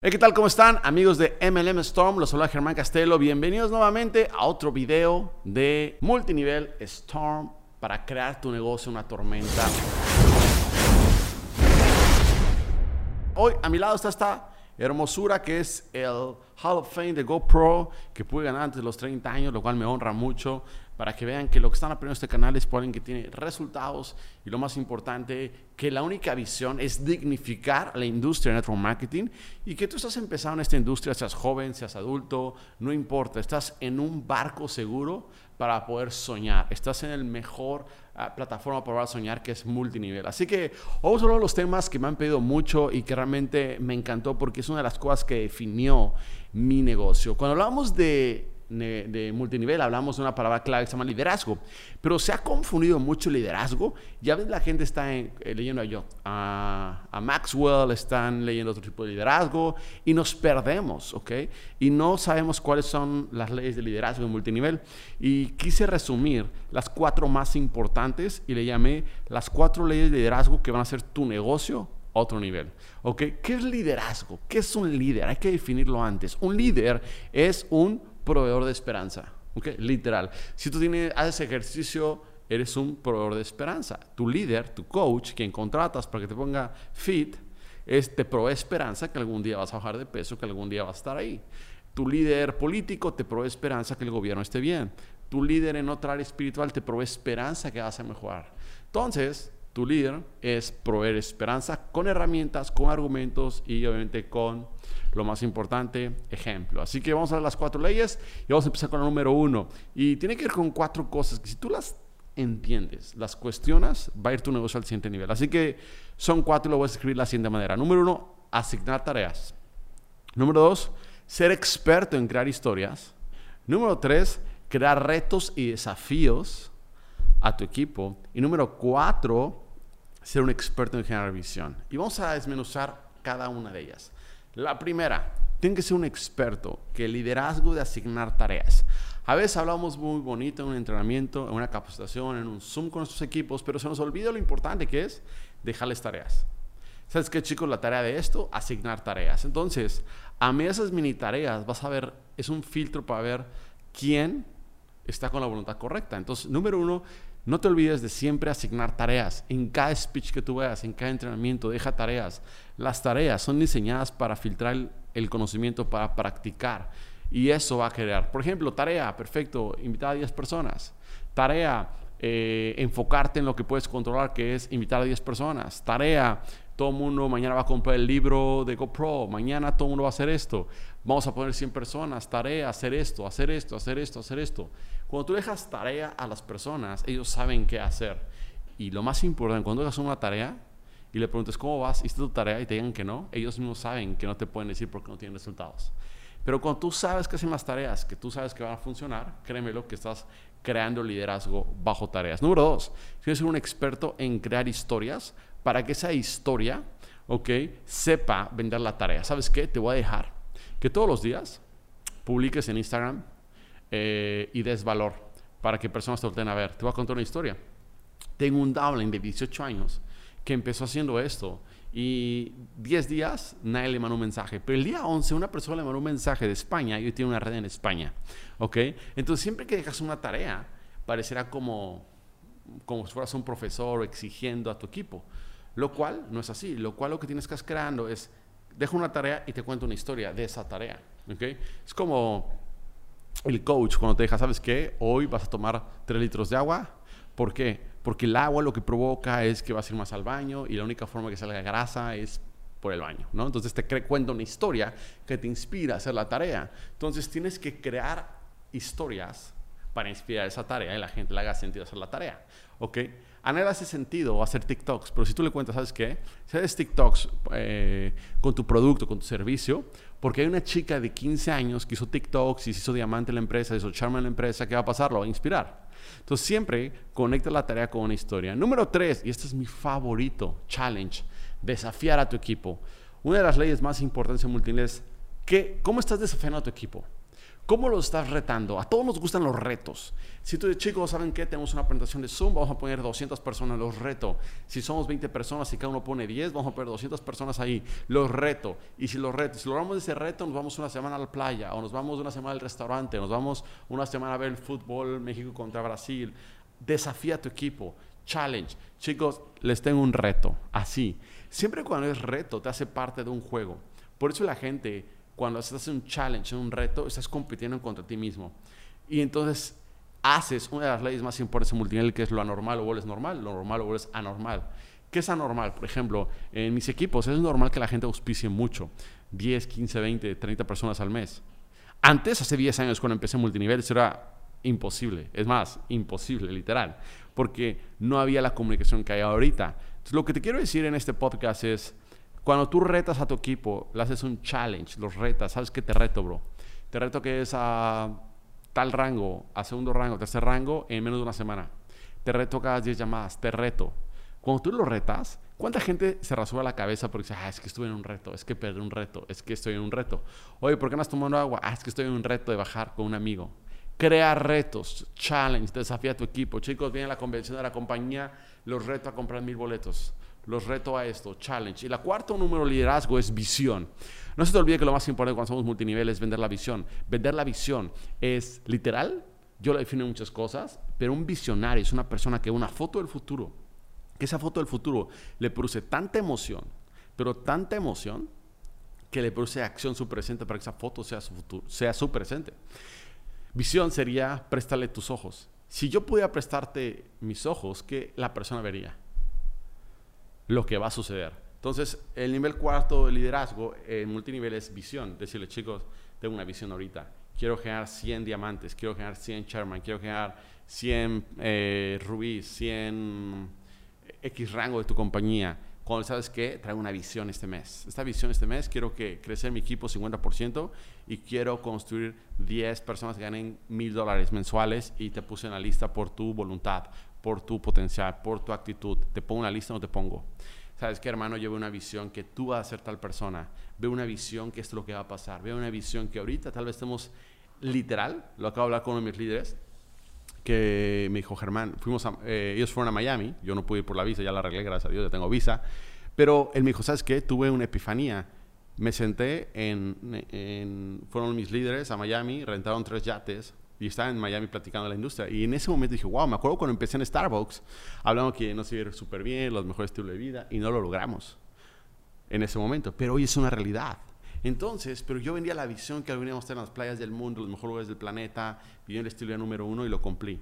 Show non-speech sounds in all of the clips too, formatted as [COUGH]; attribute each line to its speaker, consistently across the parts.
Speaker 1: Hey, ¿qué tal? ¿Cómo están? Amigos de MLM Storm, los saluda Germán Castelo. Bienvenidos nuevamente a otro video de multinivel Storm para crear tu negocio una tormenta. Hoy a mi lado está esta hermosura que es el Hall of Fame de GoPro que pude ganar antes de los 30 años, lo cual me honra mucho para que vean que lo que están aprendiendo este canal es por alguien que tiene resultados y lo más importante, que la única visión es dignificar la industria de network marketing y que tú estás empezando en esta industria, seas joven, seas adulto, no importa, estás en un barco seguro para poder soñar, estás en el mejor uh, plataforma para soñar que es multinivel. Así que vamos a hablar de los temas que me han pedido mucho y que realmente me encantó porque es una de las cosas que definió mi negocio. Cuando hablamos de de multinivel, hablamos de una palabra clave que se llama liderazgo, pero se ha confundido mucho liderazgo. Ya ves, la gente está eh, leyendo a yo, a, a, Maxwell, están leyendo otro tipo de liderazgo y nos perdemos, ¿ok? Y no sabemos cuáles son las leyes de liderazgo en multinivel. Y quise resumir las cuatro más importantes y le llamé las cuatro leyes de liderazgo que van a hacer tu negocio otro nivel. ¿Ok? ¿Qué es liderazgo? ¿Qué es un líder? Hay que definirlo antes. Un líder es un proveedor de esperanza. ¿ok? Literal. Si tú tienes, haces ejercicio, eres un proveedor de esperanza. Tu líder, tu coach, quien contratas para que te ponga fit, es, te provee esperanza que algún día vas a bajar de peso, que algún día vas a estar ahí. Tu líder político te provee esperanza que el gobierno esté bien. Tu líder en otra área espiritual te provee esperanza que vas a mejorar. Entonces, tu líder es proveer esperanza con herramientas, con argumentos y obviamente con lo más importante, ejemplo. Así que vamos a ver las cuatro leyes y vamos a empezar con la número uno. Y tiene que ver con cuatro cosas que si tú las entiendes, las cuestionas, va a ir tu negocio al siguiente nivel. Así que son cuatro y lo voy a escribir de la siguiente manera. Número uno, asignar tareas. Número dos, ser experto en crear historias. Número tres, crear retos y desafíos a tu equipo. Y número cuatro, ser un experto en generar visión. Y vamos a desmenuzar cada una de ellas. La primera, tiene que ser un experto, que el liderazgo de asignar tareas. A veces hablamos muy bonito en un entrenamiento, en una capacitación, en un Zoom con nuestros equipos, pero se nos olvida lo importante que es dejarles tareas. ¿Sabes qué, chicos? La tarea de esto, asignar tareas. Entonces, a mí esas mini tareas, vas a ver, es un filtro para ver quién está con la voluntad correcta. Entonces, número uno, no te olvides de siempre asignar tareas. En cada speech que tú veas, en cada entrenamiento, deja tareas. Las tareas son diseñadas para filtrar el, conocimiento, para practicar. Y eso va a crear. Por ejemplo, tarea, perfecto, invitar a 10 personas. Tarea, eh, enfocarte en lo que puedes controlar, que es invitar a 10 personas. Tarea, todo el mundo mañana va a comprar el libro de GoPro, mañana todo el mundo va a hacer esto, vamos a poner 100 personas, tarea, hacer esto, hacer esto, hacer esto, hacer esto. Cuando tú dejas tarea a las personas, ellos saben qué hacer. Y lo más importante, cuando hagas una tarea y le preguntes cómo vas, hiciste tu tarea y te digan que no, ellos mismos saben que no te pueden decir porque no tienen resultados. Pero cuando tú sabes que hacen las tareas, que tú sabes que van a funcionar, créemelo que estás creando liderazgo bajo tareas. Número dos, tienes que ser un experto en crear historias para que esa historia, ok, sepa vender la tarea. ¿Sabes qué? Te voy a dejar que todos los días publiques en Instagram eh, y des valor para que personas te volteen a ver. Te voy a contar una historia. Tengo un downline de 18 años que empezó haciendo esto y 10 días nadie le mandó un mensaje. Pero el día 11 una persona le mandó un mensaje de España y hoy tiene una red en España. ¿Ok? Entonces siempre que dejas una tarea, parecerá como, como si fueras un profesor exigiendo a tu equipo. Lo cual no es así. Lo cual lo que tienes que estar creando es, dejo una tarea y te cuento una historia de esa tarea. ¿okay? Es como el coach cuando te deja, ¿sabes qué? Hoy vas a tomar 3 litros de agua. ¿Por qué? Porque el agua lo que provoca es que vas a ir más al baño y la única forma que salga grasa es por el baño, ¿no? Entonces te cuenta una historia que te inspira a hacer la tarea. Entonces tienes que crear historias para inspirar esa tarea y la gente le haga sentido hacer la tarea. ¿Ok? A nadie hace sentido hacer TikToks, pero si tú le cuentas, ¿sabes qué? Si haces TikToks eh, con tu producto, con tu servicio, porque hay una chica de 15 años que hizo TikToks y se hizo diamante en la empresa, hizo charma en la empresa, ¿qué va a pasar? Lo va a inspirar. Entonces siempre conecta la tarea con una historia. Número tres, y este es mi favorito, challenge, desafiar a tu equipo. Una de las leyes más importantes en multinivel es que, ¿cómo estás desafiando a tu equipo? ¿Cómo lo estás retando? A todos nos gustan los retos. Si tú dices, chicos, ¿saben qué? Tenemos una presentación de Zoom, vamos a poner 200 personas, los reto. Si somos 20 personas y cada uno pone 10, vamos a poner 200 personas ahí, los reto. Y si los reto, si logramos ese reto, nos vamos una semana a la playa, o nos vamos una semana al restaurante, nos vamos una semana a ver el fútbol México contra Brasil. Desafía a tu equipo, challenge. Chicos, les tengo un reto, así. Siempre cuando es reto, te hace parte de un juego. Por eso la gente, cuando haces un challenge, un reto, estás compitiendo contra ti mismo. Y entonces haces una de las leyes más importantes en multinivel, que es lo anormal o vuelves normal, lo normal o vuelves anormal. ¿Qué es anormal? Por ejemplo, en mis equipos es normal que la gente auspicie mucho, 10, 15, 20, 30 personas al mes. Antes, hace 10 años, cuando empecé en multinivel, eso era imposible. Es más, imposible, literal. Porque no había la comunicación que hay ahorita. Entonces, lo que te quiero decir en este podcast es, cuando tú retas a tu equipo, le haces un challenge, los retas, ¿sabes qué te reto, bro? Te reto que es a tal rango, a segundo rango, tercer rango, en menos de una semana. Te reto cada 10 llamadas, te reto. Cuando tú lo retas, ¿cuánta gente se rasura la cabeza porque dice, ah, es que estuve en un reto, es que perdí un reto, es que estoy en un reto? Oye, ¿por qué no has tomado agua? Ah, es que estoy en un reto de bajar con un amigo. Crea retos, challenge, desafía a tu equipo. Chicos, viene la convención de la compañía, los reto a comprar mil boletos. Los reto a esto, challenge. Y la cuarto número liderazgo es visión. No se te olvide que lo más importante cuando somos multinivel es vender la visión. Vender la visión es literal, yo lo defino en muchas cosas, pero un visionario es una persona que una foto del futuro, que esa foto del futuro le produce tanta emoción, pero tanta emoción que le produce acción su presente para que esa foto sea su, futuro, sea su presente. Visión sería prestarle tus ojos. Si yo pudiera prestarte mis ojos, ¿qué la persona vería? Lo que va a suceder. Entonces, el nivel cuarto de liderazgo en multinivel es visión. Decirle, chicos, tengo una visión ahorita. Quiero generar 100 diamantes, quiero generar 100 Sherman, quiero generar 100 eh, rubíes, 100 X rango de tu compañía. Cuando sabes que traigo una visión este mes. Esta visión este mes quiero que crece mi equipo 50% y quiero construir 10 personas que ganen mil dólares mensuales y te puse en la lista por tu voluntad, por tu potencial, por tu actitud. Te pongo una lista no te pongo. ¿Sabes qué, hermano? Yo una visión que tú vas a ser tal persona. Veo una visión que es lo que va a pasar. Veo una visión que ahorita tal vez estemos literal. Lo acabo de hablar con uno de mis líderes que me dijo, Germán, fuimos eh, ellos fueron a Miami. Yo no pude ir por la visa, ya la arreglé, gracias a Dios, ya tengo visa. Pero él me dijo, ¿sabes qué? Tuve una epifanía. Me senté en, en fueron mis líderes a Miami, rentaron tres yates, y estaba en Miami platicando de la industria. Y en ese momento dije, wow, me acuerdo cuando empecé en Starbucks, hablando que no se iba súper bien, los mejores estilos de vida, y no lo logramos en ese momento. Pero hoy es una realidad. Entonces, pero yo vendía la visión que veníamos a estar en las playas del mundo, los mejores lugares del planeta, viviendo el estilo de vida número uno y lo cumplí.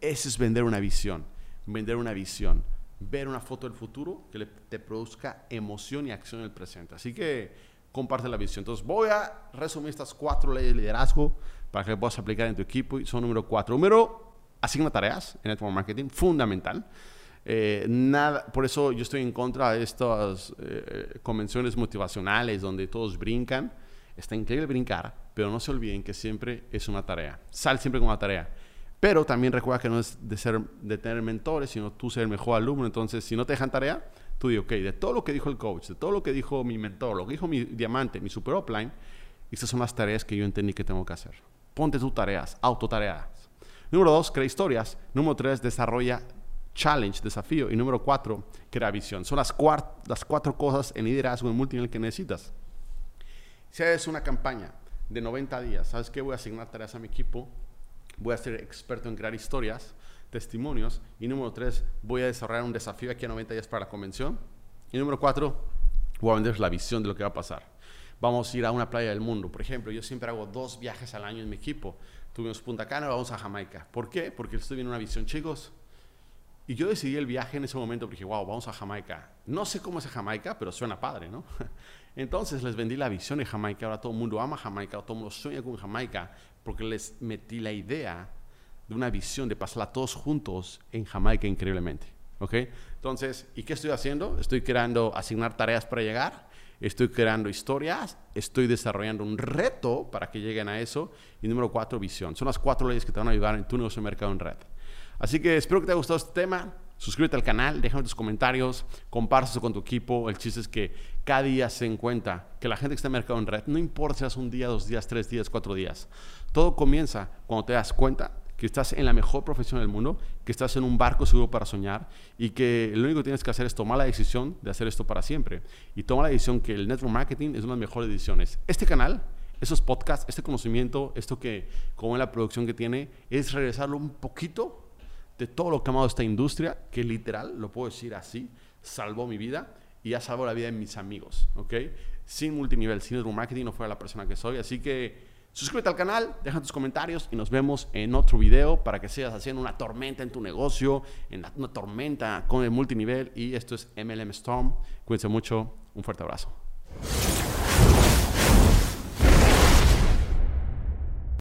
Speaker 1: Eso es vender una visión, vender una visión, ver una foto del futuro que te produzca emoción y acción en el presente. Así que comparte la visión. Entonces, voy a resumir estas cuatro leyes de liderazgo para que puedas aplicar en tu equipo. Y son número cuatro. Número, asigna tareas en Network Marketing, fundamental. Eh, nada, por eso yo estoy en contra de estas eh, convenciones motivacionales donde todos brincan. Está increíble brincar, pero no se olviden que siempre es una tarea. Sal siempre con una tarea. Pero también recuerda que no es de, ser, de tener mentores, sino tú ser el mejor alumno. Entonces, si no te dejan tarea, tú di, ok, de todo lo que dijo el coach, de todo lo que dijo mi mentor, lo que dijo mi diamante, mi super upline, estas son las tareas que yo entendí que tengo que hacer. Ponte tus tareas, autotareas. Número dos, crea historias. Número tres, desarrolla challenge, desafío. Y número cuatro, crea visión. Son las, las cuatro cosas en liderazgo en multinivel que necesitas. Si haces una campaña de 90 días, ¿sabes qué? Voy a asignar tareas a mi equipo, voy a ser experto en crear historias, testimonios. Y número tres, voy a desarrollar un desafío aquí a 90 días para la convención. Y número cuatro, voy a vender la visión de lo que va a pasar. Vamos a ir a una playa del mundo. Por ejemplo, yo siempre hago dos viajes al año en mi equipo. Tuvimos Punta Cana, vamos a Jamaica. ¿Por qué? Porque estoy viendo una visión, chicos. Y yo decidí el viaje en ese momento porque dije, wow, vamos a Jamaica. No sé cómo es Jamaica, pero suena padre, ¿no? [LAUGHS] Entonces les vendí la visión de Jamaica. Ahora todo el mundo ama Jamaica, todo el mundo sueña con Jamaica, porque les metí la idea de una visión de pasarla todos juntos en Jamaica increíblemente. ¿Ok? Entonces, ¿y qué estoy haciendo? Estoy creando, asignar tareas para llegar, estoy creando historias, estoy desarrollando un reto para que lleguen a eso. Y número cuatro, visión. Son las cuatro leyes que te van a ayudar en tu negocio de mercado en red. Así que espero que te haya gustado este tema. suscríbete al canal, déjame tus comentarios, compártelo con tu equipo. El chiste es que cada día se den cuenta que la gente que está en mercado en red, no importa si es un día, dos días, tres días, cuatro días, todo comienza cuando te das cuenta que estás en la mejor profesión del mundo, que estás en un barco seguro para soñar y que lo único que tienes que hacer es tomar la decisión de hacer esto para siempre. Y toma la decisión que el network marketing es una de las mejores decisiones. Este canal, esos podcasts, este conocimiento, esto que, como en la producción que tiene, es regresarlo un poquito de todo lo que ha amado esta industria, que literal, lo puedo decir así, salvó mi vida y ha salvado la vida de mis amigos, ¿ok? Sin multinivel, sin network marketing no fuera la persona que soy. Así que Suscríbete al canal, deja tus comentarios y nos vemos en otro video para que sigas haciendo una tormenta en tu negocio, en una tormenta con el multinivel. Y esto es MLM Storm. Cuídense mucho. Un fuerte abrazo.